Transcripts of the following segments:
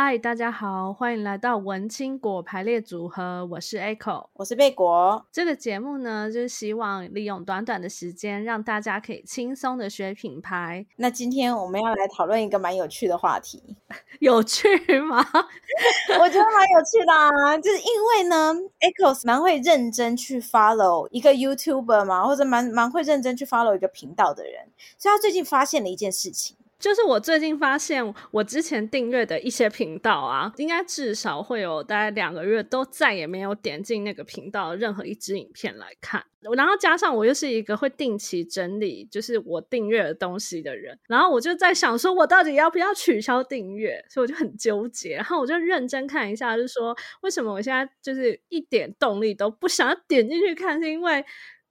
嗨，大家好，欢迎来到文青果排列组合。我是 Echo，我是贝果。这个节目呢，就是希望利用短短的时间，让大家可以轻松的学品牌。那今天我们要来讨论一个蛮有趣的话题，有趣吗？我觉得蛮有趣的啊，就是因为呢，Echo 蛮会认真去 follow 一个 YouTuber 嘛，或者蛮蛮会认真去 follow 一个频道的人，所以他最近发现了一件事情。就是我最近发现，我之前订阅的一些频道啊，应该至少会有大概两个月都再也没有点进那个频道任何一支影片来看。然后加上我又是一个会定期整理，就是我订阅的东西的人，然后我就在想说，我到底要不要取消订阅？所以我就很纠结。然后我就认真看一下，就是说为什么我现在就是一点动力都不想要点进去看，是因为。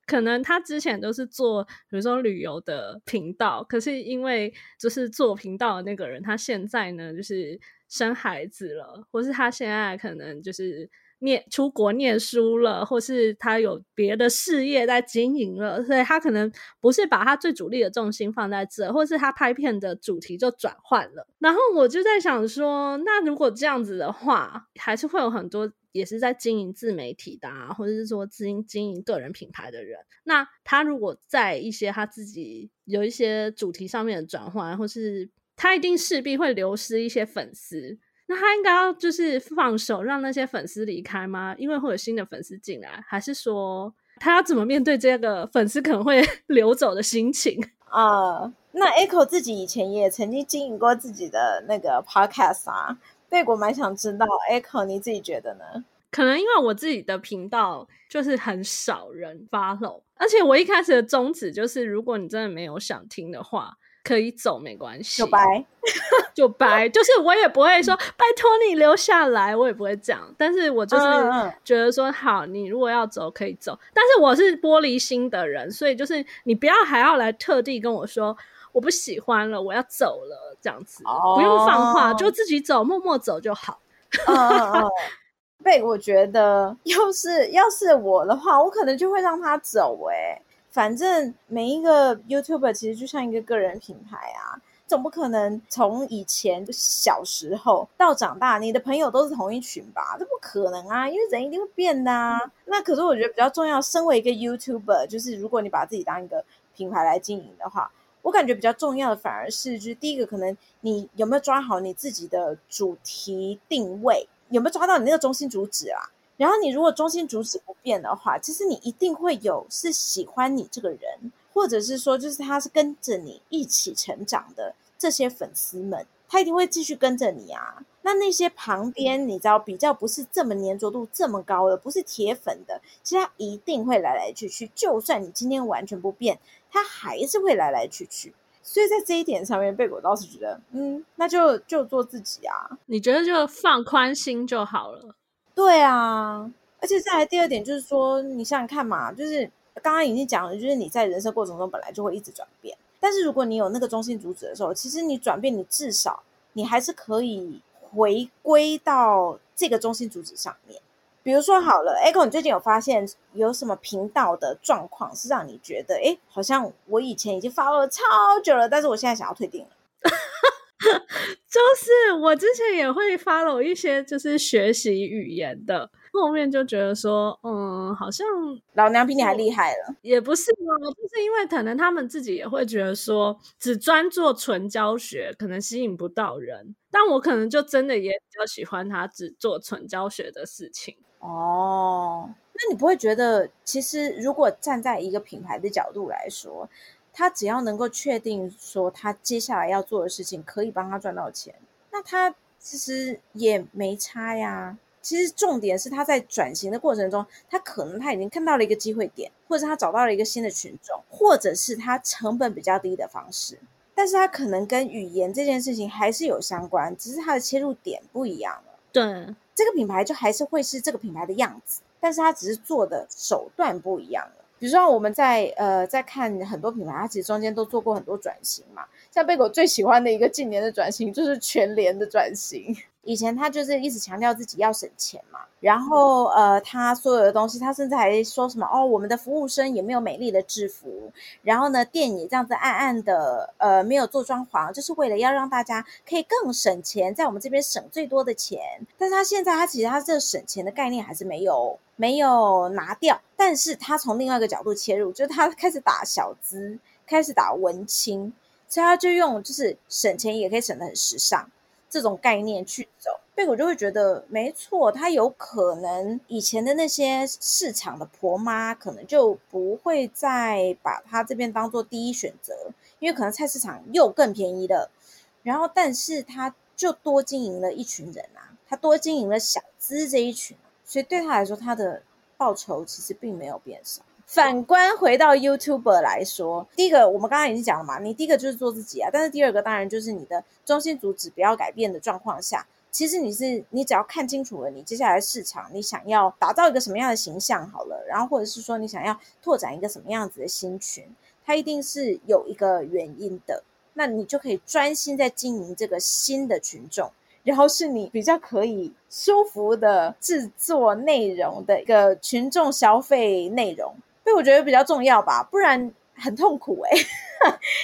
可能他之前都是做，比如说旅游的频道，可是因为就是做频道的那个人，他现在呢就是生孩子了，或是他现在可能就是念出国念书了，或是他有别的事业在经营了，所以他可能不是把他最主力的重心放在这，或是他拍片的主题就转换了。然后我就在想说，那如果这样子的话，还是会有很多。也是在经营自媒体的啊，或者是说经经营个人品牌的人，那他如果在一些他自己有一些主题上面的转换，或是他一定势必会流失一些粉丝，那他应该要就是放手让那些粉丝离开吗？因为会有新的粉丝进来，还是说他要怎么面对这个粉丝可能会 流走的心情啊 那 Echo 自己以前也曾经经营过自己的那个 Podcast 啊。贝果蛮想知道，Echo 你自己觉得呢？可能因为我自己的频道就是很少人 follow，而且我一开始的宗旨就是，如果你真的没有想听的话，可以走没关系，就掰，就掰，就是我也不会说拜托你留下来，我也不会这样。但是我就是觉得说，好，你如果要走可以走，但是我是玻璃心的人，所以就是你不要还要来特地跟我说。我不喜欢了，我要走了，这样子、oh. 不用放话，就自己走，默默走就好。嗯，对，我觉得要是要是我的话，我可能就会让他走、欸。哎，反正每一个 YouTuber 其实就像一个个人品牌啊，总不可能从以前小时候到长大，你的朋友都是同一群吧？这不可能啊，因为人一定会变的啊。嗯、那可是我觉得比较重要，身为一个 YouTuber，就是如果你把自己当一个品牌来经营的话。我感觉比较重要的反而是，就是第一个，可能你有没有抓好你自己的主题定位，有没有抓到你那个中心主旨啊？然后你如果中心主旨不变的话，其实你一定会有是喜欢你这个人，或者是说就是他是跟着你一起成长的这些粉丝们，他一定会继续跟着你啊。那那些旁边你知道比较不是这么粘着度这么高的，不是铁粉的，其实他一定会来来去去，就算你今天完全不变。他还是会来来去去，所以在这一点上面，贝果倒是觉得，嗯，那就就做自己啊。你觉得就放宽心就好了。对啊，而且再来第二点就是说，你想想看嘛，就是刚刚已经讲了，就是你在人生过程中本来就会一直转变，但是如果你有那个中心主旨的时候，其实你转变，你至少你还是可以回归到这个中心主旨上面。比如说好了，Echo，你最近有发现有什么频道的状况是让你觉得，哎，好像我以前已经发了超久了，但是我现在想要退订了。就是我之前也会 follow 一些就是学习语言的，后面就觉得说，嗯，好像老娘比你还厉害了。也不是嘛，就是因为可能他们自己也会觉得说，只专做纯教学可能吸引不到人，但我可能就真的也比较喜欢他只做纯教学的事情。哦，那你不会觉得，其实如果站在一个品牌的角度来说，他只要能够确定说他接下来要做的事情可以帮他赚到钱，那他其实也没差呀。其实重点是他在转型的过程中，他可能他已经看到了一个机会点，或者他找到了一个新的群众，或者是他成本比较低的方式，但是他可能跟语言这件事情还是有相关，只是他的切入点不一样了。对。这个品牌就还是会是这个品牌的样子，但是它只是做的手段不一样了。比如说我们在呃在看很多品牌，它其实中间都做过很多转型嘛。像贝果最喜欢的一个近年的转型，就是全联的转型。以前他就是一直强调自己要省钱嘛，然后呃，他所有的东西，他甚至还说什么哦，我们的服务生也没有美丽的制服，然后呢，店也这样子暗暗的，呃，没有做装潢，就是为了要让大家可以更省钱，在我们这边省最多的钱。但是他现在他其实他这省钱的概念还是没有没有拿掉，但是他从另外一个角度切入，就是他开始打小资，开始打文青，所以他就用就是省钱也可以省得很时尚。这种概念去走，贝果就会觉得没错，他有可能以前的那些市场的婆妈可能就不会再把他这边当做第一选择，因为可能菜市场又更便宜了。然后，但是他就多经营了一群人啊，他多经营了小资这一群，所以对他来说，他的报酬其实并没有变少。反观回到 YouTuber 来说，第一个我们刚刚已经讲了嘛，你第一个就是做自己啊，但是第二个当然就是你的中心主旨不要改变的状况下，其实你是你只要看清楚了你接下来市场，你想要打造一个什么样的形象好了，然后或者是说你想要拓展一个什么样子的新群，它一定是有一个原因的，那你就可以专心在经营这个新的群众，然后是你比较可以舒服的制作内容的一个群众消费内容。所以我觉得比较重要吧，不然很痛苦哎、欸。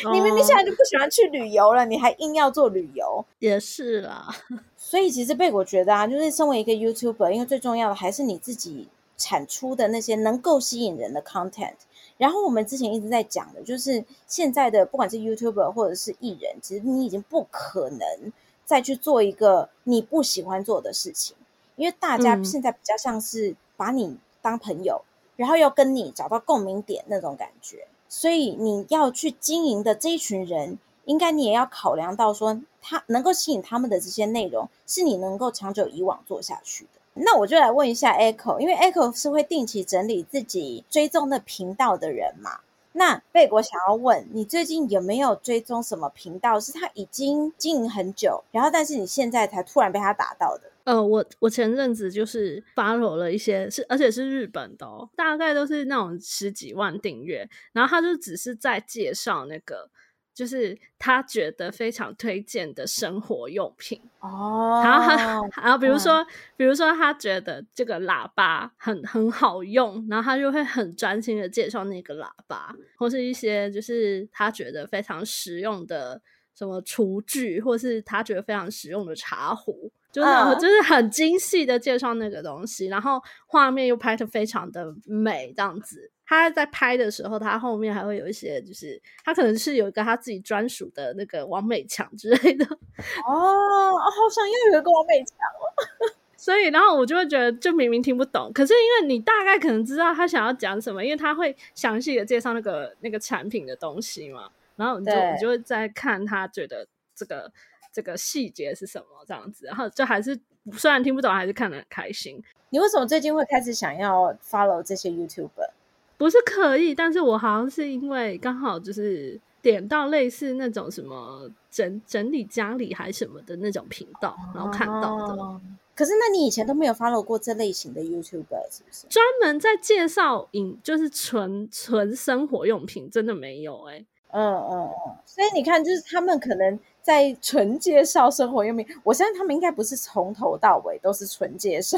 你明明现在就不喜欢去旅游了，你还硬要做旅游，也是啦。所以其实被我觉得啊，就是身为一个 YouTuber，因为最重要的还是你自己产出的那些能够吸引人的 content。然后我们之前一直在讲的，就是现在的不管是 YouTuber 或者是艺人，其实你已经不可能再去做一个你不喜欢做的事情，因为大家现在比较像是把你当朋友。嗯然后要跟你找到共鸣点那种感觉，所以你要去经营的这一群人，应该你也要考量到说，他能够吸引他们的这些内容，是你能够长久以往做下去的。那我就来问一下 Echo，因为 Echo 是会定期整理自己追踪的频道的人嘛？那贝果想要问你，最近有没有追踪什么频道，是他已经经营很久，然后但是你现在才突然被他打到的？呃，我我前阵子就是 follow 了一些，是而且是日本的哦，大概都是那种十几万订阅，然后他就只是在介绍那个，就是他觉得非常推荐的生活用品。哦，然后他，然后比如说，嗯、比如说他觉得这个喇叭很很好用，然后他就会很专心的介绍那个喇叭，或是一些就是他觉得非常实用的什么厨具，或是他觉得非常实用的茶壶。就那种就是很精细的介绍那个东西，uh, 然后画面又拍的非常的美，这样子。他在拍的时候，他后面还会有一些，就是他可能是有一个他自己专属的那个王美墙之类的。哦，好想要有一个王美墙哦。所以，然后我就会觉得，就明明听不懂，可是因为你大概可能知道他想要讲什么，因为他会详细的介绍那个那个产品的东西嘛。然后你就你就会在看他觉得这个。这个细节是什么？这样子，然后就还是虽然听不懂，还是看得很开心。你为什么最近会开始想要 follow 这些 YouTuber？不是刻意，但是我好像是因为刚好就是点到类似那种什么整整理家里还什么的那种频道，然后看到的。哦。可是那你以前都没有 follow 过这类型的 YouTuber 是不是？专门在介绍影就是纯纯生活用品，真的没有哎、欸。嗯嗯嗯。所以你看，就是他们可能。在纯介绍生活用品，我相信他们应该不是从头到尾都是纯介绍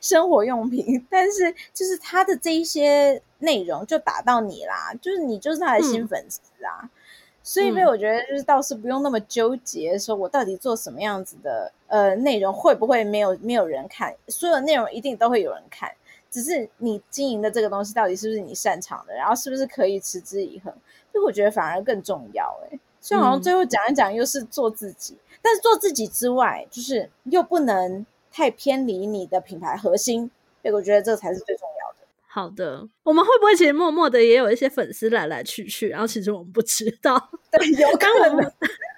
生活用品，但是就是他的这一些内容就打到你啦，就是你就是他的新粉丝啊，嗯、所以呢，我觉得就是倒是不用那么纠结，说我到底做什么样子的呃内容会不会没有没有人看，所有内容一定都会有人看，只是你经营的这个东西到底是不是你擅长的，然后是不是可以持之以恒，所以我觉得反而更重要哎、欸。就好像最后讲一讲，又是做自己，嗯，但是做自己之外，就是又不能太偏离你的品牌核心，所以我觉得这才是最重要的。好的，我们会不会其实默默的也有一些粉丝来来去去，然后其实我们不知道？对，有可能。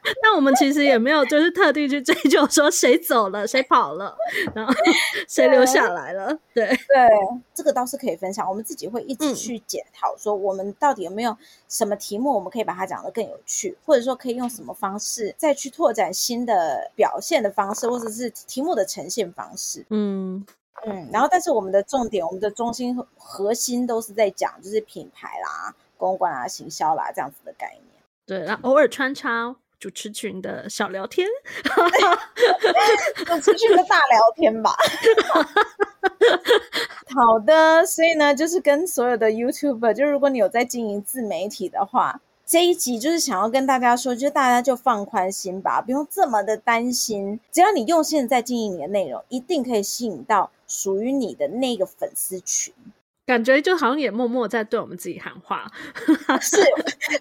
但我们其实也没有，就是特地去追究说谁走了，谁跑了，然后 谁留下来了。对对，这个倒是可以分享。我们自己会一直去检讨，说我们到底有没有什么题目，我们可以把它讲得更有趣，或者说可以用什么方式再去拓展新的表现的方式，或者是题目的呈现方式。嗯嗯。然后，但是我们的重点，我们的中心核心都是在讲，就是品牌啦、公关啊、行销啦这样子的概念。对，然后偶尔穿插。主持群的小聊天，主持群的大聊天吧。好的，所以呢，就是跟所有的 YouTuber，就如果你有在经营自媒体的话，这一集就是想要跟大家说，就大家就放宽心吧，不用这么的担心。只要你用心在经营你的内容，一定可以吸引到属于你的那个粉丝群。感觉就好像也默默在对我们自己喊话，是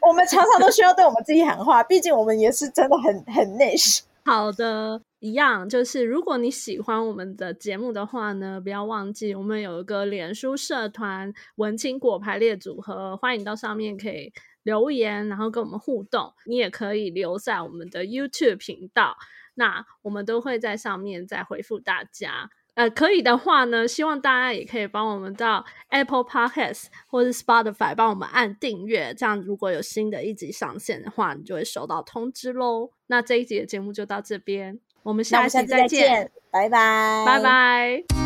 我们常常都需要对我们自己喊话，毕竟我们也是真的很很 niche。好的，一样就是如果你喜欢我们的节目的话呢，不要忘记我们有一个脸书社团“文青果排列组合”，欢迎到上面可以留言，然后跟我们互动。你也可以留在我们的 YouTube 频道，那我们都会在上面再回复大家。呃，可以的话呢，希望大家也可以帮我们到 Apple Podcast 或是 Spotify 帮我们按订阅，这样如果有新的一集上线的话，你就会收到通知喽。那这一集的节目就到这边，我们下期再见，拜拜，拜拜。